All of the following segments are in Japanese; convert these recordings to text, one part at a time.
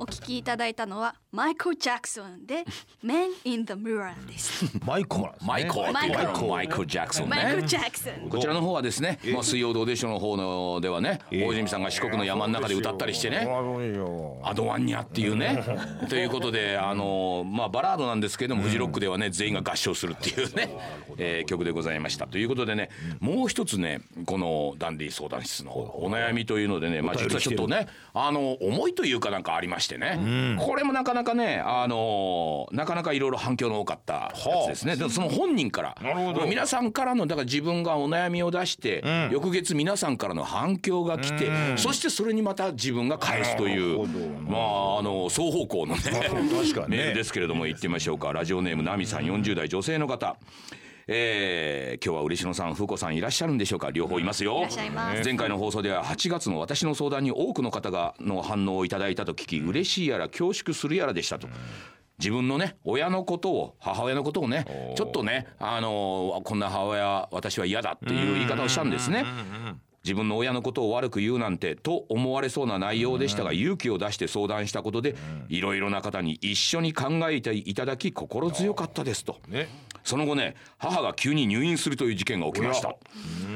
お聞きいただいたのはマイクル・ジャクソンで Men in the Mirror です。マイコーマイコマイコーマイクル・ジャクソンマイクル・ね。ジャクソンこちらの方はですね、まあ、水曜どうでしょうの方のではね大泉さんが四国の山の中で歌ったりしてね。アドワンニャっていうね。ということであのまあバラードなんですけどもフジロックではね全員が合唱するっていうね、えー曲でございました。ということでねもう一つねこのダンディ相談室のお悩みというのでねまあ実はちょっとねあの思いというかなんかありましてね。これもなかなかねあのなかなかいろいろ反響の多かったやつですね。でもその本人から皆さんからのだから自分がお悩みを出して翌月皆さんからの反響が来てそしてそれにまた自分が返すというまああの双方向のね ね。メールですけれども行ってみましょうか。ラジオネームナミさん40代女性の方。えー今日は嬉野さん、風子さんいらっしゃるんでしょうか？両方いますよ。いらっしゃいます前回の放送では8月の私の相談に多くの方がの反応をいただいたと聞き、嬉しいやら恐縮するやらでしたと。自分のね親のことを母親のことをねちょっとねあのこんな母親私は嫌だっていう言い方をしたんですね。自分の親のことを悪く言うなんてと思われそうな内容でしたが勇気を出して相談したことでいろいろな方に一緒に考えていただき心強かったですと。ね。その後ね母が急に入院するという事件が起きました。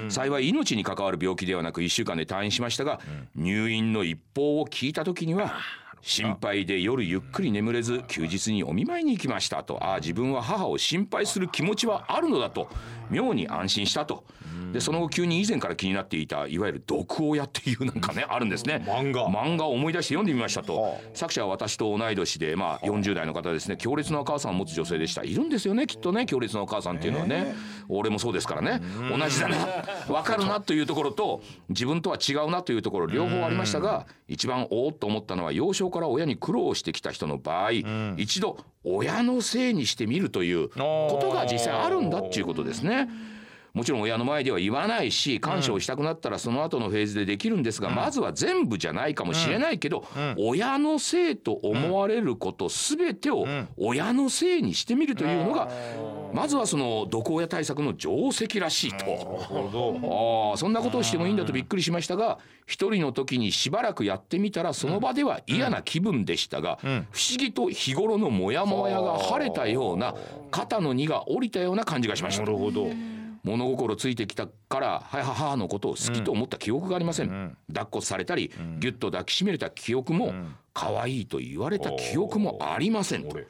幸い命に関わる病気ではなく1週間で退院しましたが入院の一報を聞いた時には心配で夜ゆっくり眠れず休日にお見舞いに行きました。とああ自分は母を心配する気持ちはあるのだと。妙に安心したと。でその後急に以前から気になっていたいわゆる毒親っていうなんかねあるんですね。漫画。漫画を思い出して読んでみましたと。は作者は私と同い年でまあ40代の方ですね。強烈なお母さんを持つ女性でした。いるんですよねきっとね。強烈なお母さんっていうのはね。俺もそうですからね。同じだな。分かるなというところと自分とは違うなというところ両方ありましたが一番おおっと思ったのは幼少から親に苦労してきた人の場合一度親のせいにしてみるということが実際あるんだっていうことですね。もちろん親の前では言わないし感謝をしたくなったらその後のフェーズでできるんですが、まずは全部じゃないかもしれないけど、親のせいと思われること全てを親のせいにしてみるというのが、まずはその毒親対策の定石らしいと。ああそんなことをしてもいいんだとびっくりしましたが一人の時にしばらくやってみたらその場では嫌な気分でしたが、不思議と日頃のモヤモヤが晴れたような肩の荷が下りたような感じがしました。な。るほど物心ついてきたからは母のことを好きと思った記憶がありません、抱っこされたり、ギュッと抱きしめれた記憶も、可愛いと言われた記憶もありませんと。俺。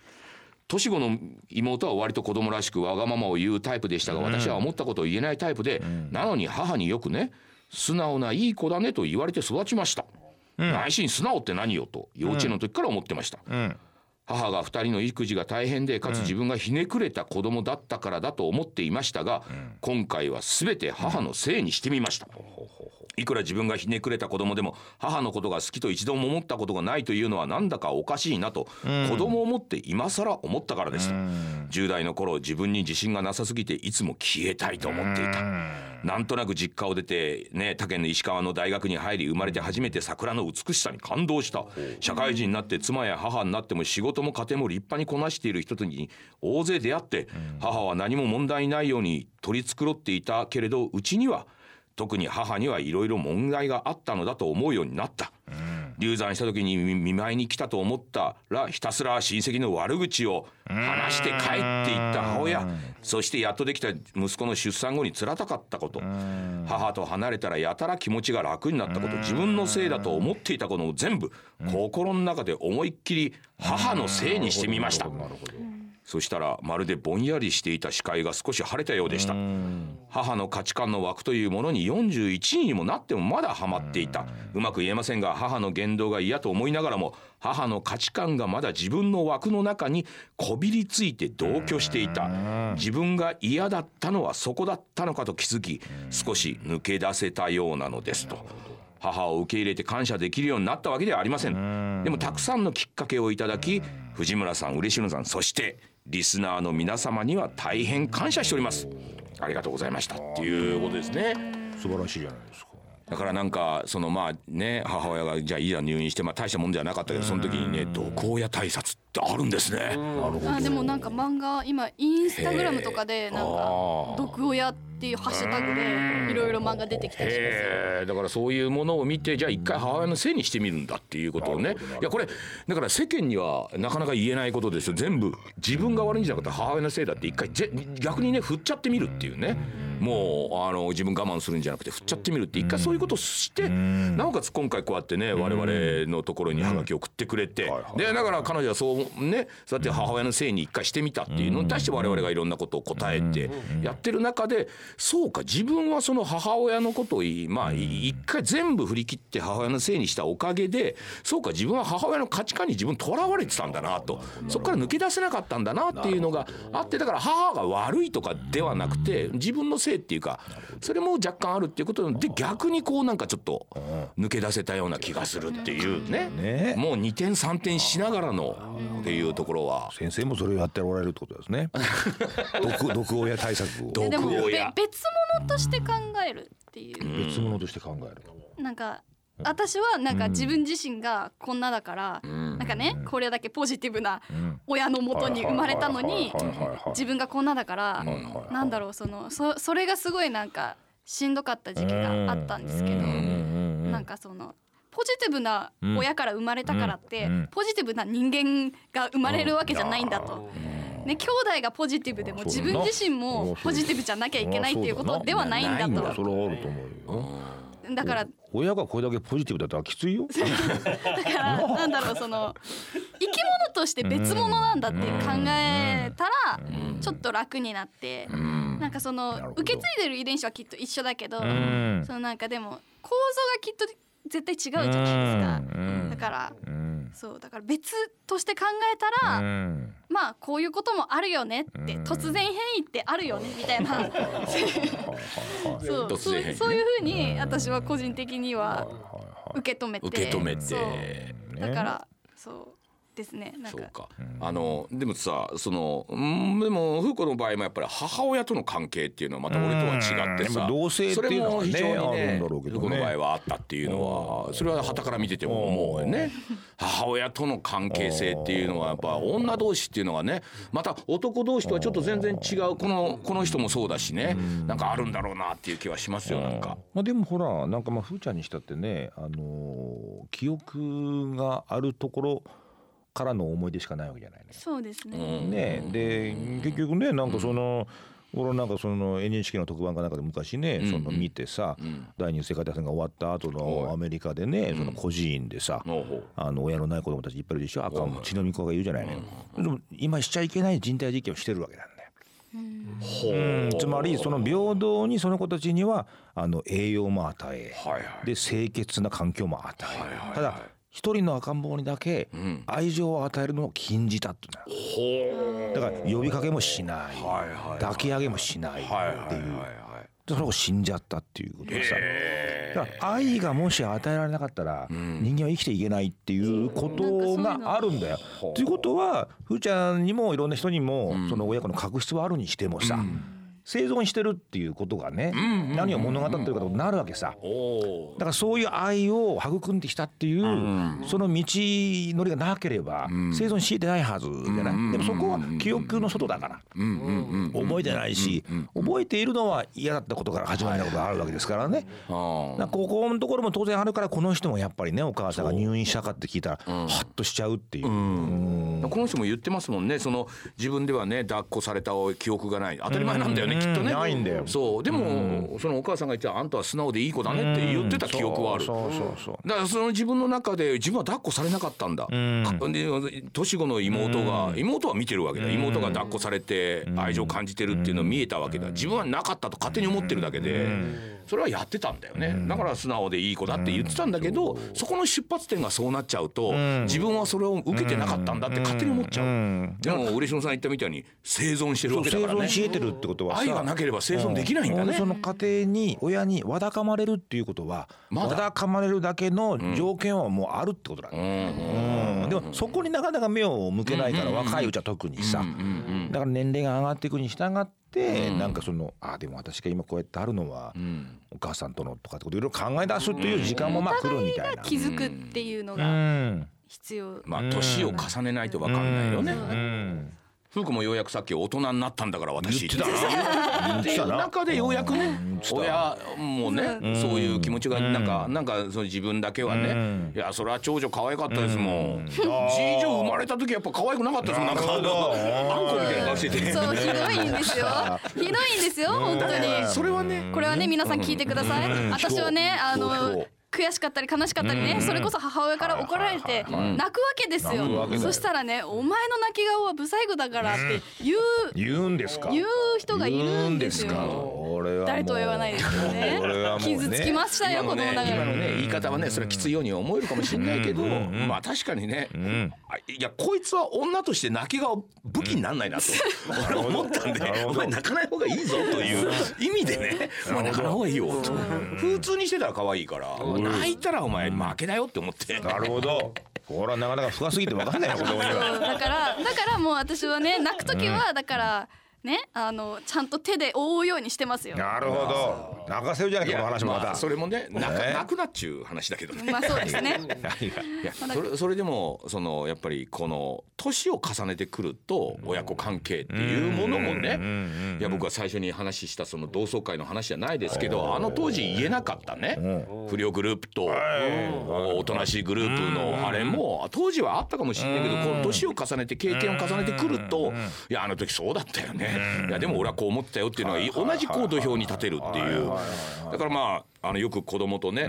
年子の妹は割と子供らしくわがままを言うタイプでしたが、私は思ったことを言えないタイプで、なのに母によくね素直ないい子だねと言われて育ちました、内心素直って何よと幼稚園の時から思ってました、うん母が2人の育児が大変でかつ自分がひねくれた子供だったからだと思っていましたが、今回は全て母のせいにしてみました、いくら自分がひねくれた子供でも母のことが好きと一度も思ったことがないというのはなんだかおかしいなと、子供を持って今更思ったからです、10代の頃自分に自信がなさすぎていつも消えたいと思っていた、なんとなく実家を出てね他県の石川の大学に入り生まれて初めて桜の美しさに感動した。社会人になって妻や母になっても仕事も家庭も立派にこなしている人に大勢出会って母は何も問題ないように取り繕っていたけれどうちには特に母にはいろいろ問題があったのだと思うようになった。流産した時に見見舞いに来たと思ったらひたすら親戚の悪口を話して帰っていった母親。そしてやっとできた息子の出産後につらたかったこと。母と離れたらやたら気持ちが楽になったこと。自分のせいだと思っていたことを全部心の中で思いっきり母のせいにしてみました。そしたらまるでぼんやりしていた視界が少し晴れたようでした。母の価値観の枠というものに41人にもなってもまだハマっていた。うまく言えませんが母の言動が嫌と思いながらも母の価値観がまだ自分の枠の中にこびりついて同居していた。自分が嫌だったのはそこだったのかと気づき少し抜け出せたようなのですと。母を受け入れて感謝できるようになったわけではありません。でもたくさんのきっかけをいただき藤村さん嬉野さんそしてリスナーの皆様には大変感謝しております。ありがとうございましたっていうことですね。素晴らしいじゃないですか。だからなんかそのまあね母親がじゃあいいや入院してまあ大したもんではなかったけどその時にね毒親対策ってあるんですね。あでもなんか漫画今インスタグラムとかでなんか毒親ってっていうハッシュタグでいろいろ漫画出てきたりしますだからそういうものを見てじゃあ一回母親のせいにしてみるんだっていうことをね。いやこれだから世間にはなかなか言えないことですよ。全部。自分が悪いんじゃなくて母親のせいだって一回ぜ逆にね振っちゃってみるっていうねもうあの自分我慢するんじゃなくて振っちゃってみるって一回そういうことをしてなおかつ今回こうやってね我々のところにハガキを送ってくれてでだから彼女はそうねそうやって母親のせいに一回してみたっていうのに対して我々がいろんなことを答えてやってる中でそうか自分はその母親のことをいまあい一回全部振り切って母親のせいにしたおかげでそうか自分は母親の価値観に自分とらわれてたんだなとそこから抜け出せなかったんだなっていうのがあってだから母が悪いとかではなくて自分のせいっていうかそれも若干あるっていうことで逆にこうなんかちょっと抜け出せたような気がするっていうね。ね。もう2点3点しながらのっていうところは。先生もそれをやっておられるってことですね。毒毒親対策を。毒でもべ親別物として考えるっていう、別物として考えるなんか私はなんか自分自身がこんなだから、なんかねこれだけポジティブな親のもとに生まれたのに自分がこんなだからはいなんだろうそのそそれがすごいなんかしんどかった時期があったんですけどなんかそのポジティブな親から生まれたからってうん。ポジティブな人間が生まれるわけじゃないんだと。ね、兄弟がポジティブでも自分自身もポジティブじゃなきゃいけないっていうことではないんだと。それはあると思うよだから親がこれだけポジティブだったらきついよ。だからなんだろうその生き物として別物なんだって考えたらちょっと楽になってなんかその受け継いでる遺伝子はきっと一緒だけどん。そのなんかでも構造がきっと絶対違うじゃないですか。うん。だからうんそうだから別として考えたうらん。まあこういうこともあるよねって突然変異ってあるよねみたいな。そう突そういうふうに私は個人的には受け止めて。受け止めて。だからそうですねなんか。そうか、あのでもさそのうんでも風子の場合もやっぱり母親との関係っていうのはまた俺とは違ってさうん。同性っていうのはねそれも非常にあるねんだろうけどね。風子の場合はあったっていうのはそれは傍から見てても思うよね。母親との関係性っていうのはやっぱ女同士っていうのはねまた男同士とはちょっと全然違うこのこの人もそうだしね。なんかあるんだろうなっていう気はしますよなんか。まあでもほらなんかまあふーちゃんにしたってねあのー記憶があるところからの思い出しかないわけじゃないね。そうですね、ねで結局ねなんかその、俺なんかその NHK の特番かなんかで昔ね、その見てさ、第二次世界大戦が終わった後のアメリカでね、その孤児院でさ、ほう。ほうあの親のない子供たちいっぱいいるでしょ。赤も血のみ子が言うじゃないのよ、でも今しちゃいけない人体実験をしてるわけなんだよ。うん。つまりその平等にその子たちにはあの栄養も与え、はいはい。で清潔な環境も与え、はいはい。ただ一人の赤ん坊にだけ愛情を与えるのを禁じたっていう。のだから呼びかけもしない、抱き上げもしないっていう、でそれを死んじゃったっていうことでさ。だから愛がもし与えられなかったら人間は生きていけないっていうことがあるんだよ。ということはふーちゃんにもいろんな人にもその親子の確執はあるにしてもさ生存してるっていうことがね何を物語ってるかとなるわけさ。だからそういう愛を育んできたっていうその道のりがなければ生存してないはずじゃない。でもそこは記憶の外だから。覚えてないし覚えているのは嫌だったことから始まったことがあるわけですからね。ここのところも当然あるからこの人もやっぱりねお母さんが入院したかって聞いたらハッとしちゃうっていう。うん。この人も言ってますもんね。その自分ではね抱っこされた記憶がない。当たり前なんだよねきっとね。ないんだよ。そう。でもそのお母さんが言ってあんたは素直でいい子だねって言ってた記憶はある。そうそうそう。だからその自分の中で自分は抱っこされなかったんだ、かで年子の妹が、妹は見てるわけだ。妹が抱っこされて愛情を感じてるっていうの見えたわけだ。自分はなかったと勝手に思ってるだけでそれはやってたんだよね。だから素直でいい子だって言ってたんだけどそこの出発点がそうなっちゃうと自分はそれを受けてなかったんだって勝手に思っちゃう。でも嬉野さん言ったみたいに生存してるわけだ生からね。存し得てるってことはさ愛がなければ生存できないんだね。その家庭に親にわだかまれるっていうことはまだ。わだかまれるだけの条件はもうあるってことだ、うん。でもそこになかなか目を向けないから若いうちは特にさ。だから年齢が上がっていくに従ってなんかそのあでも私が今こうやってあるのはお母さんとのとかってこといろいろ考え出すっていう時間もまあ来るみたいな。気づくっていうのうがん。必要、まあ年を重ねないと分かんないよね、うんふうくんもようやくさっき大人になったんだから私言ってたな。っていう中でようやくね親もねそういう気持ちがなんかなんかその自分だけはねいやそれは長女可愛かったですもん。次女生まれた時やっぱ可愛くなかったですもんなんかあんこみたいな顔してて。そうひどいんですよ。ひどいんですよ本当に。それはねこれはね皆さん聞いてください。私はねあのう悔しかったり悲しかったりねそれこそ母親から怒られて泣くわけですよ。よそしたらね「お前の泣き顔はブサイクだから」って言う言うんですか？言う人がいるんですよ。誰とは言わないですけどね。傷つきましたよ子供ながら。今のね言い方はねそれはきついように思えるかもしれないけどまあ確かにねいやこいつは女として泣き顔武器になんないなと俺は思ったんでお前泣かない方がいいぞという意味でねお前泣かない方がいいよと。普通にしてたら可愛いから泣いたらお前負けだよって思って。なるほど。これはなかなか深すぎて分かんないよ子供には。だからだからもう私はね泣く時はだからねあのちゃんと手で覆うようにしてますよ。なるほど泣かせるじゃないかこの話もまた。あそれもね泣かね泣くなっちゅう話だけどね。まあそうですね。いやそれそれでもそのやっぱりこの年を重ねてくると親子関係っていうものもねいや僕は最初に話したその同窓会の話じゃないですけどあの当時言えなかったね。不良グループとおとなしいグループのあれも当時はあったかもしれないけどこの年を重ねて経験を重ねてくるといやあの時そうだったよね。いやでも俺はこう思ってたよっていうのが同じこう土俵に立てるっていうだからまああのよく子供とね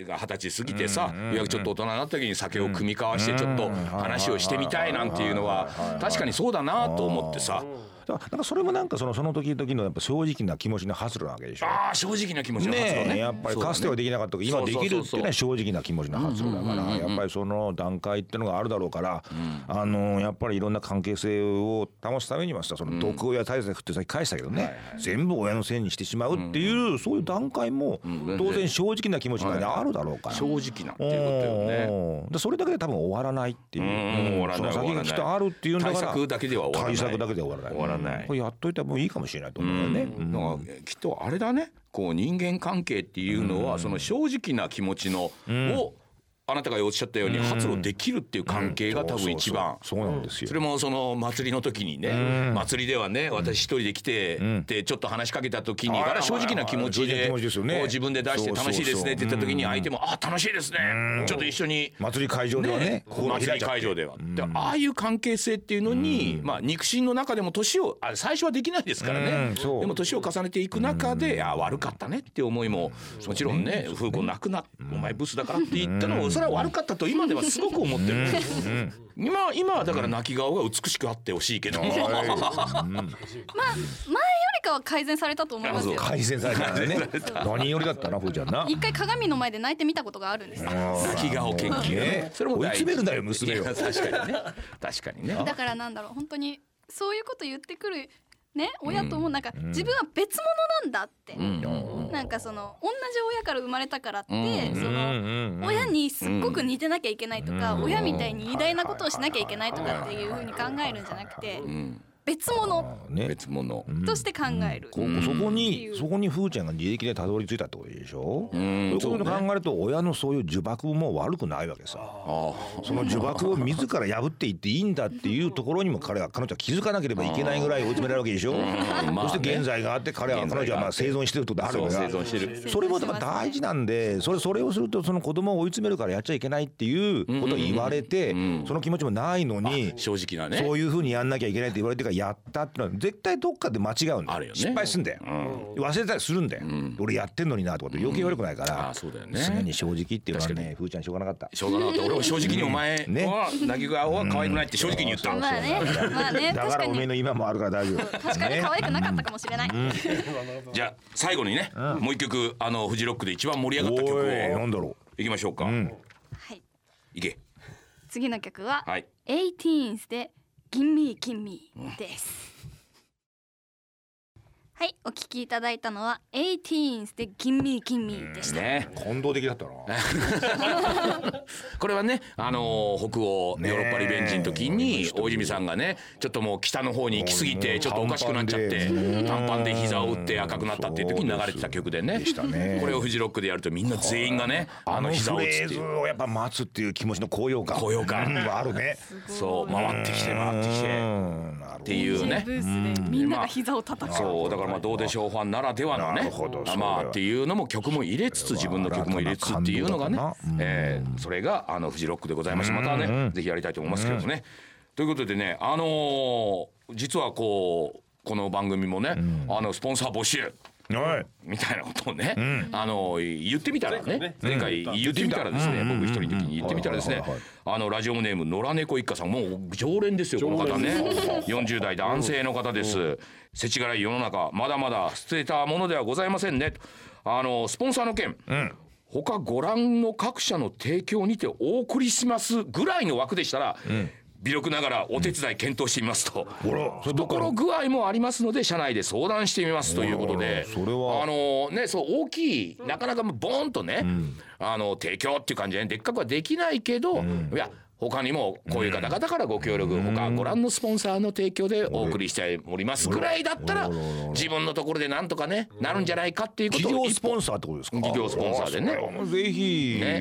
が二十歳過ぎてさ、いやちょっと大人になった時に酒を酌み交わしてちょっと話をしてみたいなんていうのは確かにそうだなと思ってさだからなんかそれもなんかそのその時々のやっぱ正直な気持ちの発露なわけでしょ。ああ正直な気持ちの発露ね。やっぱりかつてはできなかったけど今できるっていうのは正直な気持ちの発露だからやっぱりその段階っていうのがあるだろうからあのやっぱりいろんな関係性を保つためにはさその毒親対策ってさっき返したけどね全部親のせいにしてしまうっていうそういう段階も当然正直な気持ちがねあるだろうから。正直なっていうことよね。それだけで多分終わらないっていう。その先がきっとあるっていうんだから対策だけでは終わらないらないこれやっといたらもういいかもしれないと思うよね、うん。だからきっとあれだね。こう人間関係っていうのはその正直な気持ちのをあなたがおっしゃったように発露できるっていう関係が多分一番。そうなんですよ。それもその祭りの時にね、祭りではね私一人で来て、でちょっと話しかけた時に、正直な気持ちで自分で出して楽しいですねって言った時に相手も「あ楽しいですね、ちょっと一緒に祭り会場ではね祭り会場では、でああいう関係性っていうのに、まあ肉親の中でも年をあ最初はできないですからね。でも年を重ねていく中で、あ悪かったねって思いももちろんね風子泣くなお前ブスだからって言ったのもそれは悪かったと今ではすごく思ってる。今今はだから泣き顔が美しくあってほしいけど。もまあ前よりかは改善されたと思いますよ。改善されたね。何よりだったなふーちゃんな。一回鏡の前で泣いてみたことがあるんですよ。泣き顔研究、ね。それも追い詰めるんだよ娘を。確かにね。確かにね。だからなんだろう本当にそういうこと言ってくるね親ともなんか自分は別物なんだって、なんかその同じ親から生まれたからって、その親にすっごく似てなきゃいけないとか、親みたいに偉大なことをしなきゃいけないとかっていうふうに考えるんじゃなくて、別物ね。別物。として考える。こうそこにそこにふーちゃんが自力でたどり着いたってことでしょ？そういうことを考えると親のそういう呪縛も悪くないわけさ。その呪縛を自ら破っていっていいんだっていうところにも彼は彼女は気づかなければいけないぐらい追い詰められるわけでしょ？まあね。そして現在があって彼は彼女はまあ生存してるってことあるそう生わけだ存してる。それもだから大事なんでそれそれをするとその子供を追い詰めるからやっちゃいけないっていうことを言われてその気持ちもないのに正直なね。そういうふうにやんなきゃいけないって言われてからやったってのは絶対どっかで間違うんだよ。ね。失敗すんだよ、忘れたりするんだよ、俺やってんのになとかって余計悪くないから、うだよね。常に正直っていうのはねふーちゃんしょうがなかった。しょうがなかった。俺は正直にお前ね。は泣き顔は可愛くないって正直に言ったまあね、まあね、だ確からおめえの今もあるから大丈夫。確かに可愛くなかったかもしれない。じゃあ最後にねもう一曲あのフジロックで一番盛り上がった曲おい。なをんだろいきましょうか。はい、いけ。次の曲は、はい。18s でギンミーギンミーです、はいお聞きいただいたのは 18s で Gimme Gimme でした、ね。感動的だったな。これはね、あのー北欧ヨーロッパリベンジの時に大泉さんがねちょっともう北の方に行き過ぎてちょっとおかしくなっちゃって短パンで膝を打って赤くなったっていう時に流れてた曲でね。これをフジロックでやるとみんな全員がねああのの膝を打つっていう。をやっぱ待つっていう気持ちの高揚感。高揚感。うんあるね。そう回ってきて回ってきて。うんなるほどっていうね。ブースでみんなが膝を叩く、そうだからまあどうでしょうファンならではのねまあっていうのも曲も入れつつ自分の曲も入れつつっていうのがねえーそれがあのフジロックでございましたまたはねぜひやりたいと思いますけどもねということでねあのー実はこうこの番組もねあのスポンサー募集。はいみたいなことをね、あの言ってみたらね前回言ってみたらですね、僕一人の時に言ってみたらですね、あのラジオネーム野良猫一家さんもう常連ですよこの方ね。40代男性の方です。世知辛い世の中まだまだ捨てたものではございませんね。あのスポンサーの件、他ご覧の各社の提供にてお送りしますぐらいの枠でしたら、微力ながらお手伝い検討してみますと。ほら。それどっから懐具合もありますので社内で相談してみますということで。それは。あのねそう大きいなかなかボーンとね、あの提供っていう感じででっかくはできないけど、いや他にもこういう方々からご協力、他ご覧のスポンサーの提供でお送りしておりますぐらいだったら自分のところでなんとかねなるんじゃないかっていうことを企業スポンサーってことですか？企業スポンサーでね。ぜひ。ね。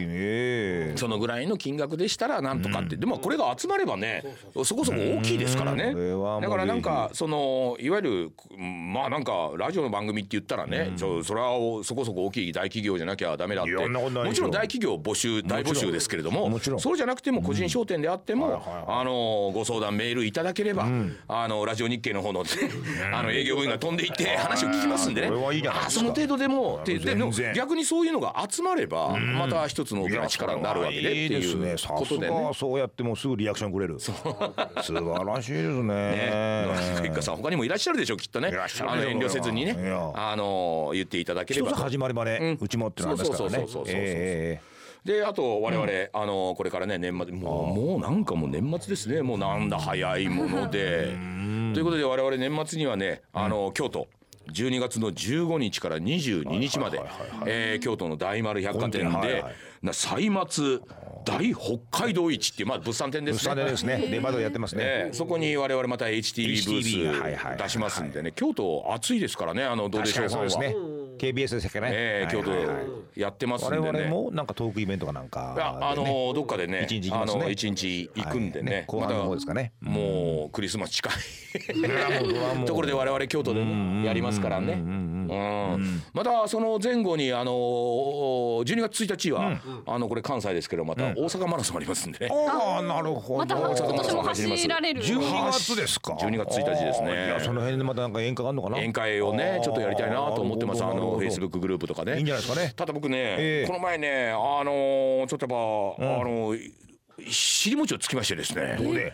ね。そのぐらいの金額でしたらなんとかって、でもこれが集まればねそこそこ大きいですからね、だからなんかそのいわゆるまあなんかラジオの番組って言ったらね、それはそこそこ大きい大企業じゃなきゃダメだって。もちろん大企業募集大募集ですけれどももちろん。そうじゃなくても個人商店であっても、あのご相談メールいただければ、あのラジオ日経の方の、ね、あの営業部員が飛んでいって話を聞きますんでね。これはいいじゃないですか。あその程度でもででも逆にそういうのが集まればまた一つの大きな力になるわけでっていうことでね。そうやってもうすぐリアクションくれる。素晴らしいですね。一家さん他にもいらっしゃるでしょうきっとね。あの遠慮せずにね。あの言っていただければ。始まりまでうちもってのありますからねであと我々、あのこれからね年末もうもうなんかもう年末ですね。もうなんだ早いもので。ということで我々年末にはねあの京都。12月の15日から22日までえー京都の大丸百貨店でな歳末大北海道市っていうまあ物産展でえすね。物産で やってますね。ええそこに我々また HTV ブーはいス出しますんでね。京都暑いですからねあのどうでしょうそうですね KBS ですかね。ええ京都はいはい。はいやってますん我でね。々もなんかトークイベントかなんかいやあのでね。どっかでね一日行ね。の一日行くんではい。ねね後半の方ですかね。もうクリスマス近い。ところで我々京都でねやりますからね。うん。またその前後にあの12月1日はあのこれ関西ですけどまた大阪マラソンありますんでね。ああなるほど。また今年も走られる。12月ですか。12月1日ですね。いやその辺でまたなんか演歌があるのかな。宴会をねちょっとやりたいなと思ってます。あのなるほどフェイスブックグループとかね。いいんじゃないですかね。ただ僕ね、ええ。この前ねあのちょっとやっぱ、あの尻餅をつきましてですね。どこで？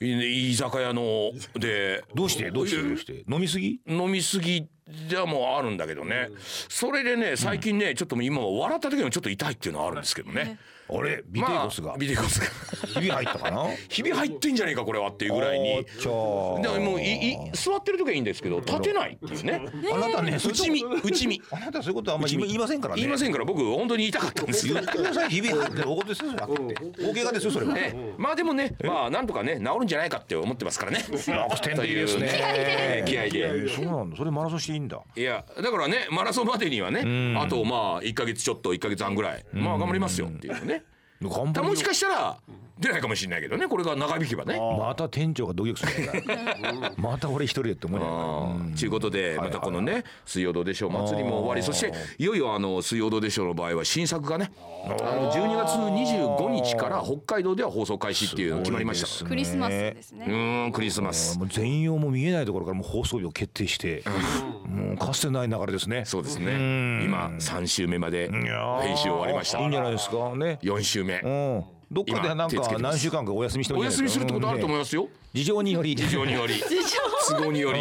い居酒屋のでどうして？どうして？どうして？飲みすぎ？飲みすぎじゃもうあるんだけどね、それでね最近ねちょっと今笑った時もちょっと痛いっていうのはあるんですけどね。あれ？ビテイコスが。まあ、ビテイコスが。ひび入ったかな？ひび入ってんじゃねえかこれはっていうぐらいに。でももういい座ってる時はいいんですけど立てないっていうね。あなたね内身内身あなたそういうことあんまり言いませんからね。言いませんから僕本当に言いたかったんです。よ言ってくださいひび入って。る大事ですよそれは。っ て大怪我ですよそれは。ええ。まあでもねまあなんとかね治るんじゃないかって思ってますからね。楽天的ですね。え え気合で。えーそうなんだ。それマラソンしていいんだ。いやだからねマラソンまでにはねあとまあ1か月ちょっと1か月半ぐらい。まあ頑張りますよっていうねもしかしたら出ないかもしれないけどねこれが長引けばね。また店長がドキドキするんだまた俺一人でって思ううん。ということでまたこのね「水曜どうでしょう」祭りも終わり。そしていよいよあの「水曜どうでしょう」の場合は新作がねあの12月25日から北海道では放送開始っていうのが決まりました。クリスマスですうね。ーんクリスマス。もう全容も見えないところからもう放送日を決定してもうかつてない流れですね。そうですね。今3週目まで編集終わりました。いいんじゃないですかね。4週目。うんどっかでなんか何週間かお休みしてもお休みするってことあると思いますよ。事情により。事情により 都合により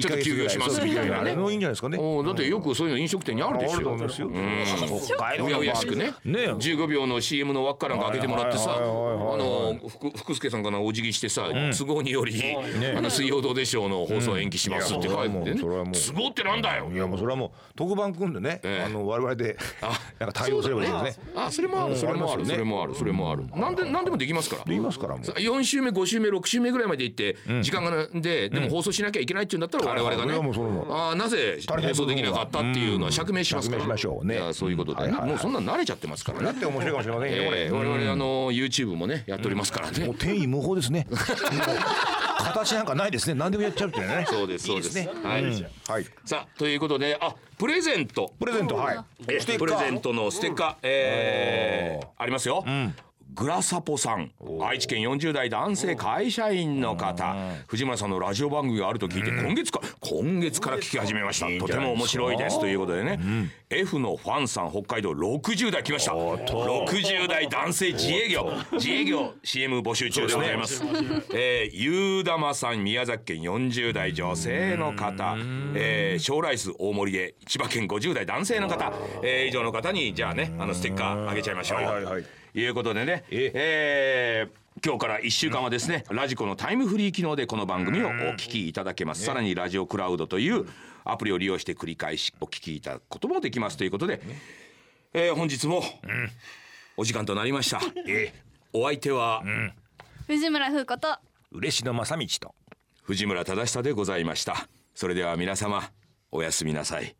ちょっと休業しますみたいなね。もういいんじゃないですかね。だってよくそういうの飲食店にあるでしょ。あるですようやうやしくね。ね15秒の CM の輪っかなんか開けてもらってさあの福福助さんからお辞儀してさ都合によりあの水曜どうでしょうの放送延期しますって書いてね。都合ってなんだよ。いやもうそれはもう特番組んでねあの我々でなんか対応すればいいですね。あそれもある。それもあるそれもある。それもある。なんでなんでもできますから。できますからもう。4週目5週目6週目ぐらいまで行って時間がででも放送しなきゃいけないっていうんだったら我々がね。あなぜ放送できなかったっていうのは釈明しますから。しましょうね。そういうことでもうそんな慣れちゃってますからね。だって面白いかもしれませんよこれ。我々あの YouTube もねやっておりますからね。天意無法ですね。形なんかないですね。何でもやっちゃうってね。そうですそうです。はい。はい。さあということであプレゼント。プレゼントはい。プレゼントのステッカー。えありますよグラサポさん。愛知県40代男性会社員の方。藤村さんのラジオ番組があると聞いて今月か今月から聞き始めました。とても面白いです。ということでね。F のファンさん北海道60代来ました。60代男性自営業。自営業 CM 募集中でございますえゆうだまさん宮崎県40代女性の方。え将来数大森で千葉県50代男性の方。え以上の方にじゃあねあのステッカーあげちゃいましょう。いうことでねえー今日から1週間はですねラジコのタイムフリー機能でこの番組をお聞きいただけます。さらにラジオクラウドというアプリを利用して繰り返しお聞きいただくこともできますということで、えー、本日もお時間となりました、お相手は、藤村風子と嬉野正道と。藤村忠久でございました。それでは皆様おやすみなさい